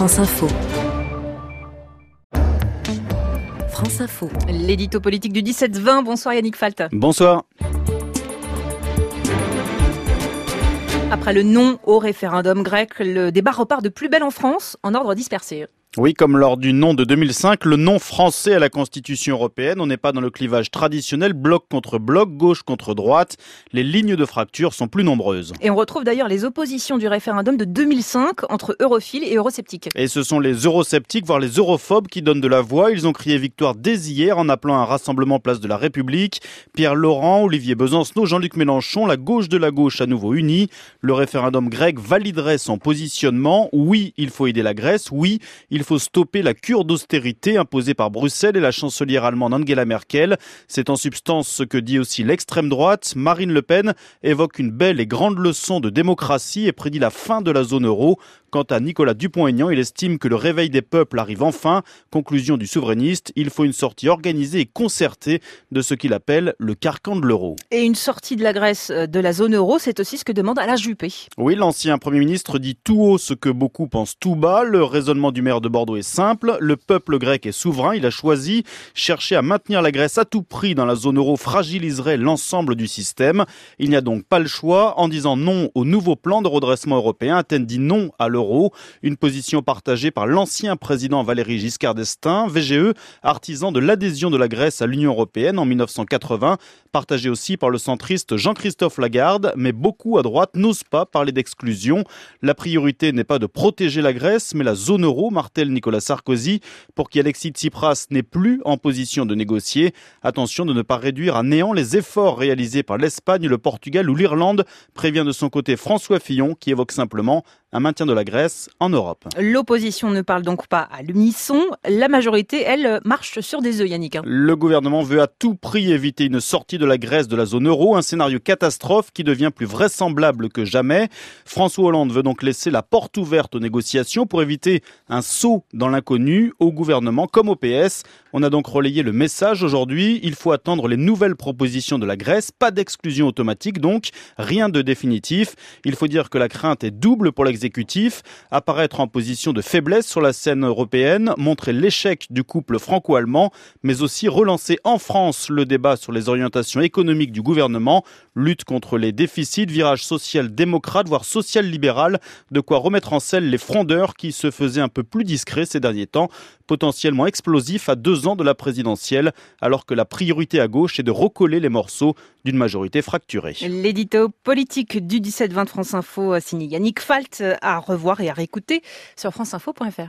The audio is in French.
France Info. France Info. L'édito politique du 17-20. Bonsoir Yannick Falt. Bonsoir. Après le non au référendum grec, le débat repart de plus belle en France, en ordre dispersé. Oui, comme lors du non de 2005, le non français à la Constitution européenne, on n'est pas dans le clivage traditionnel, bloc contre bloc, gauche contre droite. Les lignes de fracture sont plus nombreuses. Et on retrouve d'ailleurs les oppositions du référendum de 2005 entre europhiles et eurosceptiques. Et ce sont les eurosceptiques, voire les europhobes, qui donnent de la voix. Ils ont crié victoire dès hier en appelant un rassemblement place de la République. Pierre Laurent, Olivier Besancenot, Jean-Luc Mélenchon, la gauche de la gauche à nouveau unie. Le référendum grec validerait son positionnement. Oui, il faut aider la Grèce. Oui, il il faut stopper la cure d'austérité imposée par Bruxelles et la chancelière allemande Angela Merkel. C'est en substance ce que dit aussi l'extrême droite. Marine Le Pen évoque une belle et grande leçon de démocratie et prédit la fin de la zone euro. Quant à Nicolas Dupont-Aignan, il estime que le réveil des peuples arrive enfin. Conclusion du souverainiste, il faut une sortie organisée et concertée de ce qu'il appelle le carcan de l'euro. Et une sortie de la Grèce euh, de la zone euro, c'est aussi ce que demande Alain Juppé. Oui, l'ancien Premier ministre dit tout haut ce que beaucoup pensent tout bas. Le raisonnement du maire de Bordeaux est simple. Le peuple grec est souverain. Il a choisi. Chercher à maintenir la Grèce à tout prix dans la zone euro fragiliserait l'ensemble du système. Il n'y a donc pas le choix. En disant non au nouveau plan de redressement européen, Athènes dit non à l'euro une position partagée par l'ancien président Valéry Giscard d'Estaing, VGE, artisan de l'adhésion de la Grèce à l'Union européenne en 1980, partagée aussi par le centriste Jean-Christophe Lagarde, mais beaucoup à droite n'osent pas parler d'exclusion. La priorité n'est pas de protéger la Grèce, mais la zone euro, Nicolas Sarkozy, pour qu'Alexis Tsipras n'est plus en position de négocier. Attention de ne pas réduire à néant les efforts réalisés par l'Espagne, le Portugal ou l'Irlande, prévient de son côté François Fillon, qui évoque simplement un maintien de la Grèce en Europe. L'opposition ne parle donc pas à l'unisson. La majorité, elle, marche sur des œufs, Yannick. Le gouvernement veut à tout prix éviter une sortie de la Grèce de la zone euro, un scénario catastrophe qui devient plus vraisemblable que jamais. François Hollande veut donc laisser la porte ouverte aux négociations pour éviter un saut dans l'inconnu au gouvernement comme au PS. On a donc relayé le message aujourd'hui. Il faut attendre les nouvelles propositions de la Grèce. Pas d'exclusion automatique donc, rien de définitif. Il faut dire que la crainte est double pour l'exécutif exécutif, apparaître en position de faiblesse sur la scène européenne, montrer l'échec du couple franco-allemand, mais aussi relancer en France le débat sur les orientations économiques du gouvernement, lutte contre les déficits, virage social-démocrate, voire social-libéral, de quoi remettre en selle les frondeurs qui se faisaient un peu plus discrets ces derniers temps, potentiellement explosifs à deux ans de la présidentielle, alors que la priorité à gauche est de recoller les morceaux d'une majorité fracturée. L'édito politique du 17-20 France Info signé Yannick Falt à revoir et à réécouter sur franceinfo.fr.